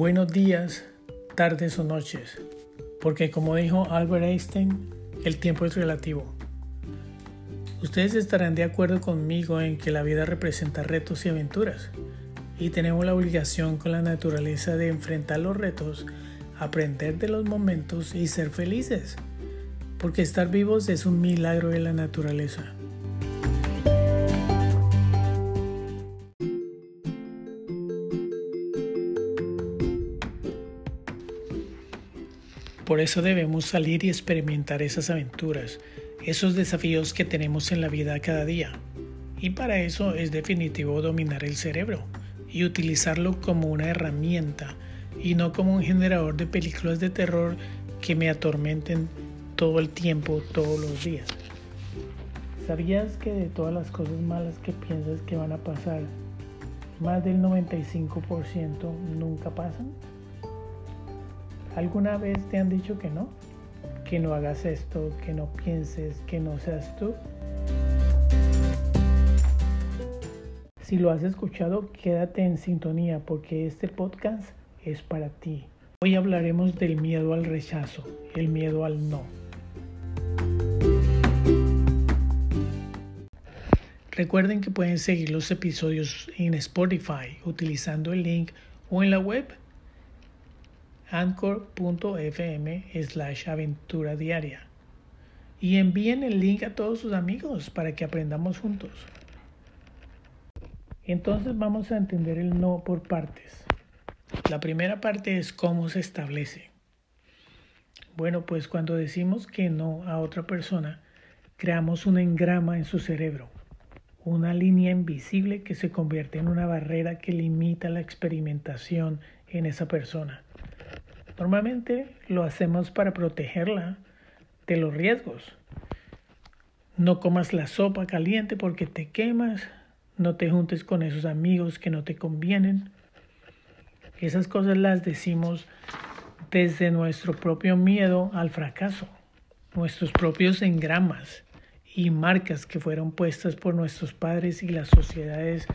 Buenos días, tardes o noches, porque como dijo Albert Einstein, el tiempo es relativo. Ustedes estarán de acuerdo conmigo en que la vida representa retos y aventuras, y tenemos la obligación con la naturaleza de enfrentar los retos, aprender de los momentos y ser felices, porque estar vivos es un milagro de la naturaleza. Por eso debemos salir y experimentar esas aventuras, esos desafíos que tenemos en la vida cada día. Y para eso es definitivo dominar el cerebro y utilizarlo como una herramienta y no como un generador de películas de terror que me atormenten todo el tiempo, todos los días. ¿Sabías que de todas las cosas malas que piensas que van a pasar, más del 95% nunca pasan? ¿Alguna vez te han dicho que no? Que no hagas esto, que no pienses, que no seas tú. Si lo has escuchado, quédate en sintonía porque este podcast es para ti. Hoy hablaremos del miedo al rechazo, el miedo al no. Recuerden que pueden seguir los episodios en Spotify utilizando el link o en la web anchor.fm slash aventura diaria y envíen el link a todos sus amigos para que aprendamos juntos. Entonces vamos a entender el no por partes. La primera parte es cómo se establece. Bueno, pues cuando decimos que no a otra persona, creamos un engrama en su cerebro, una línea invisible que se convierte en una barrera que limita la experimentación en esa persona. Normalmente lo hacemos para protegerla de los riesgos. No comas la sopa caliente porque te quemas, no te juntes con esos amigos que no te convienen. Esas cosas las decimos desde nuestro propio miedo al fracaso, nuestros propios engramas y marcas que fueron puestas por nuestros padres y las sociedades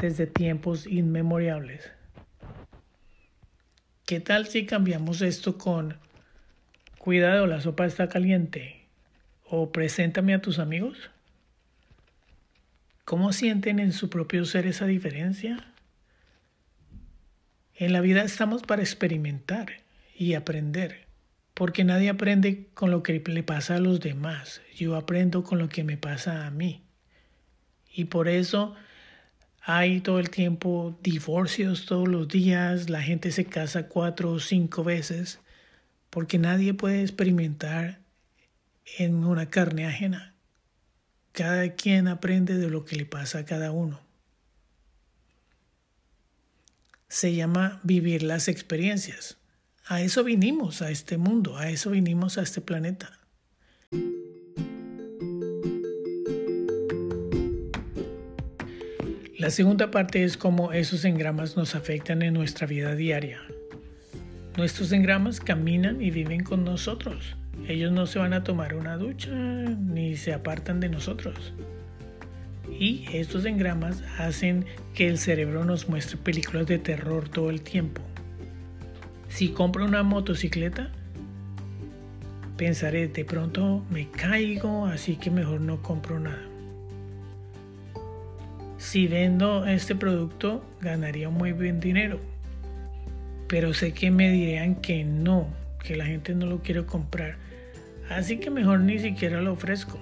desde tiempos inmemoriales. ¿Qué tal si cambiamos esto con cuidado, la sopa está caliente? O preséntame a tus amigos. ¿Cómo sienten en su propio ser esa diferencia? En la vida estamos para experimentar y aprender, porque nadie aprende con lo que le pasa a los demás, yo aprendo con lo que me pasa a mí. Y por eso hay todo el tiempo divorcios todos los días, la gente se casa cuatro o cinco veces porque nadie puede experimentar en una carne ajena. Cada quien aprende de lo que le pasa a cada uno. Se llama vivir las experiencias. A eso vinimos a este mundo, a eso vinimos a este planeta. La segunda parte es cómo esos engramas nos afectan en nuestra vida diaria. Nuestros engramas caminan y viven con nosotros. Ellos no se van a tomar una ducha ni se apartan de nosotros. Y estos engramas hacen que el cerebro nos muestre películas de terror todo el tiempo. Si compro una motocicleta, pensaré de pronto me caigo, así que mejor no compro nada si vendo este producto ganaría muy buen dinero. Pero sé que me dirían que no, que la gente no lo quiere comprar. Así que mejor ni siquiera lo ofrezco.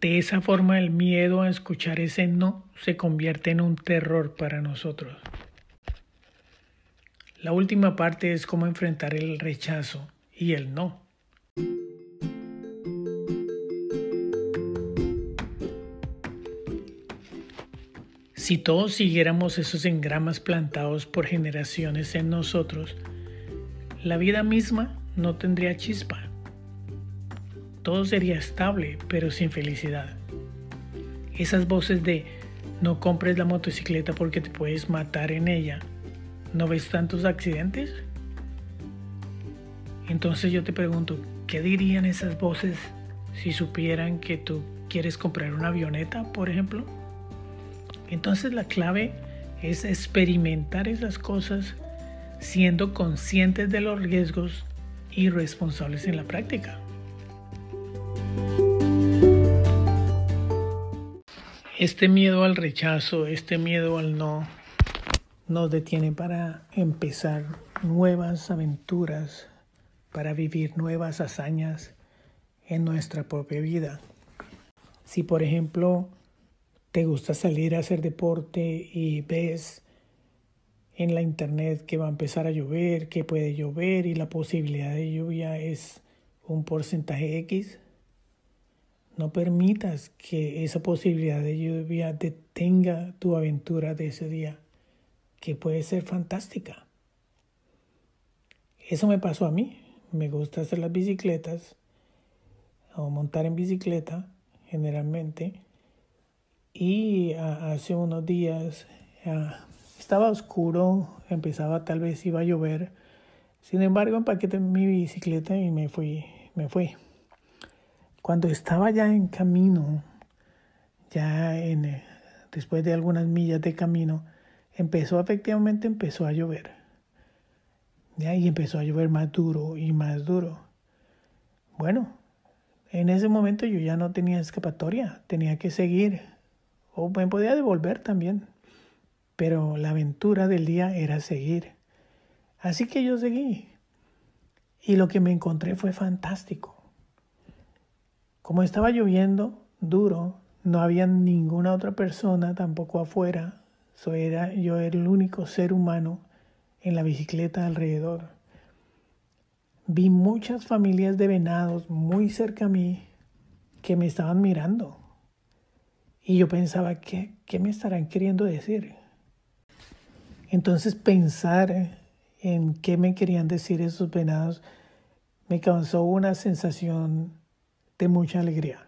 De esa forma el miedo a escuchar ese no se convierte en un terror para nosotros. La última parte es cómo enfrentar el rechazo y el no. Si todos siguiéramos esos engramas plantados por generaciones en nosotros, la vida misma no tendría chispa. Todo sería estable, pero sin felicidad. Esas voces de no compres la motocicleta porque te puedes matar en ella, ¿no ves tantos accidentes? Entonces yo te pregunto, ¿qué dirían esas voces si supieran que tú quieres comprar una avioneta, por ejemplo? Entonces la clave es experimentar esas cosas siendo conscientes de los riesgos y responsables en la práctica. Este miedo al rechazo, este miedo al no, nos detiene para empezar nuevas aventuras, para vivir nuevas hazañas en nuestra propia vida. Si por ejemplo te gusta salir a hacer deporte y ves en la internet que va a empezar a llover, que puede llover y la posibilidad de lluvia es un porcentaje X, no permitas que esa posibilidad de lluvia detenga tu aventura de ese día, que puede ser fantástica. Eso me pasó a mí. Me gusta hacer las bicicletas o montar en bicicleta generalmente. Y hace unos días estaba oscuro, empezaba tal vez iba a llover. Sin embargo, empaqueté mi bicicleta y me fui, me fui. Cuando estaba ya en camino, ya en, eh, después de algunas millas de camino, empezó efectivamente empezó a llover. Y empezó a llover más duro y más duro. Bueno, en ese momento yo ya no tenía escapatoria, tenía que seguir. O me podía devolver también. Pero la aventura del día era seguir. Así que yo seguí. Y lo que me encontré fue fantástico. Como estaba lloviendo duro, no había ninguna otra persona tampoco afuera. Era, yo era el único ser humano en la bicicleta alrededor. Vi muchas familias de venados muy cerca a mí que me estaban mirando. Y yo pensaba, ¿qué, qué me estarán queriendo decir? Entonces pensar en qué me querían decir esos venados me causó una sensación de mucha alegría.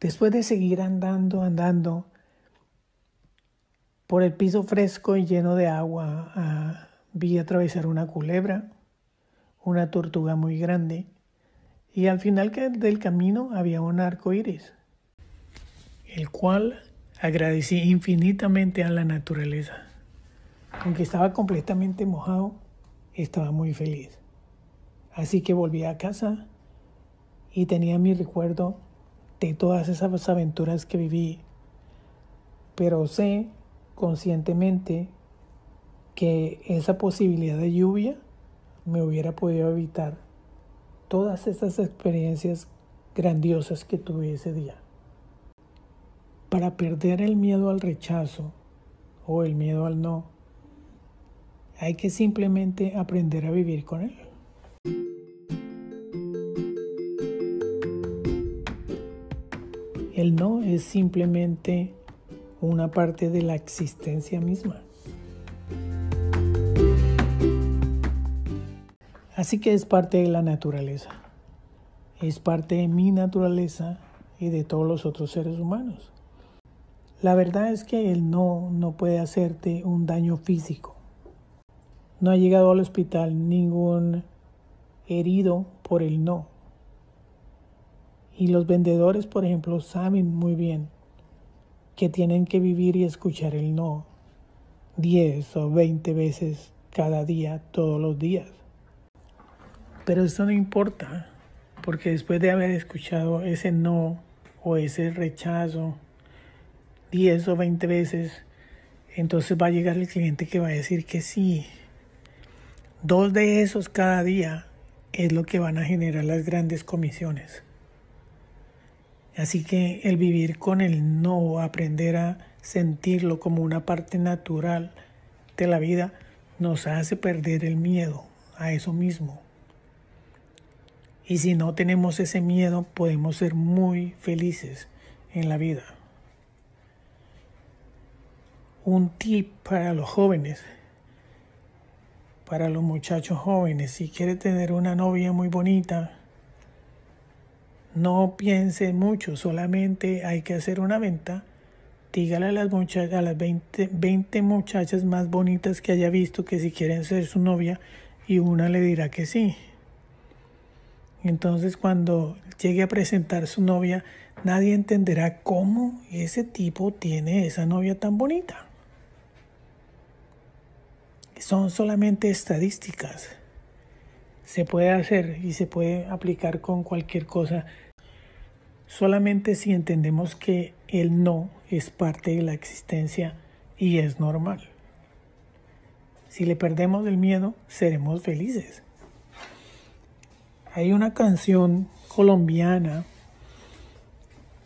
Después de seguir andando, andando, por el piso fresco y lleno de agua ah, vi atravesar una culebra, una tortuga muy grande, y al final del camino había un arco iris, el cual agradecí infinitamente a la naturaleza. Aunque estaba completamente mojado, estaba muy feliz. Así que volví a casa y tenía mi recuerdo de todas esas aventuras que viví. Pero sé conscientemente que esa posibilidad de lluvia me hubiera podido evitar todas esas experiencias grandiosas que tuve ese día. Para perder el miedo al rechazo o el miedo al no, hay que simplemente aprender a vivir con él. El no es simplemente una parte de la existencia misma. Así que es parte de la naturaleza, es parte de mi naturaleza y de todos los otros seres humanos. La verdad es que el no no puede hacerte un daño físico. No ha llegado al hospital ningún herido por el no. Y los vendedores, por ejemplo, saben muy bien que tienen que vivir y escuchar el no 10 o 20 veces cada día, todos los días. Pero eso no importa, porque después de haber escuchado ese no o ese rechazo 10 o 20 veces, entonces va a llegar el cliente que va a decir que sí. Dos de esos cada día es lo que van a generar las grandes comisiones. Así que el vivir con el no, aprender a sentirlo como una parte natural de la vida, nos hace perder el miedo a eso mismo. Y si no tenemos ese miedo, podemos ser muy felices en la vida. Un tip para los jóvenes, para los muchachos jóvenes, si quiere tener una novia muy bonita, no piense mucho, solamente hay que hacer una venta. Dígale a las, muchachas, a las 20, 20 muchachas más bonitas que haya visto que si quieren ser su novia y una le dirá que sí. Entonces cuando llegue a presentar su novia, nadie entenderá cómo ese tipo tiene esa novia tan bonita. Son solamente estadísticas. Se puede hacer y se puede aplicar con cualquier cosa solamente si entendemos que el no es parte de la existencia y es normal. Si le perdemos el miedo, seremos felices. Hay una canción colombiana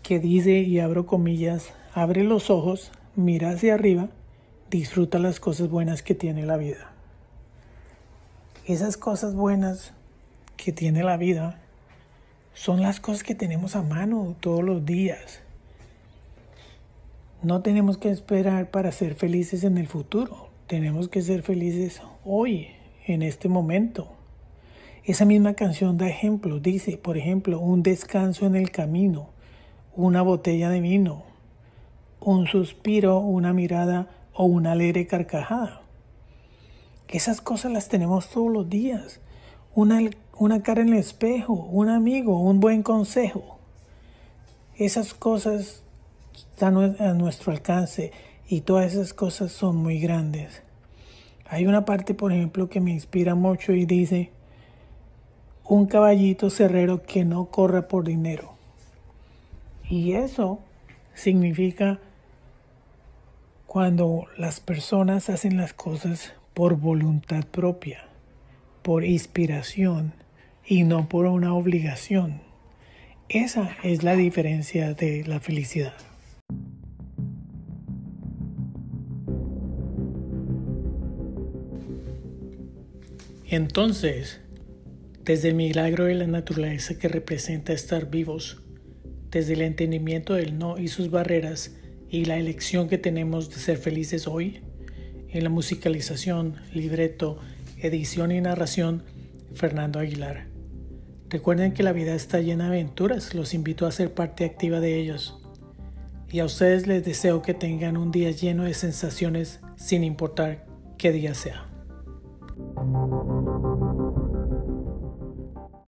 que dice, y abro comillas, abre los ojos, mira hacia arriba, disfruta las cosas buenas que tiene la vida. Esas cosas buenas que tiene la vida son las cosas que tenemos a mano todos los días. No tenemos que esperar para ser felices en el futuro. Tenemos que ser felices hoy, en este momento. Esa misma canción da ejemplos. Dice, por ejemplo, un descanso en el camino, una botella de vino, un suspiro, una mirada o una alegre carcajada. Esas cosas las tenemos todos los días. Una una cara en el espejo, un amigo, un buen consejo. Esas cosas están a nuestro alcance y todas esas cosas son muy grandes. Hay una parte, por ejemplo, que me inspira mucho y dice, un caballito cerrero que no corra por dinero. Y eso significa cuando las personas hacen las cosas por voluntad propia, por inspiración y no por una obligación. Esa es la diferencia de la felicidad. Entonces, desde el milagro de la naturaleza que representa estar vivos, desde el entendimiento del no y sus barreras y la elección que tenemos de ser felices hoy, en la musicalización, libreto, edición y narración, Fernando Aguilar. Recuerden que la vida está llena de aventuras, los invito a ser parte activa de ellos. Y a ustedes les deseo que tengan un día lleno de sensaciones sin importar qué día sea.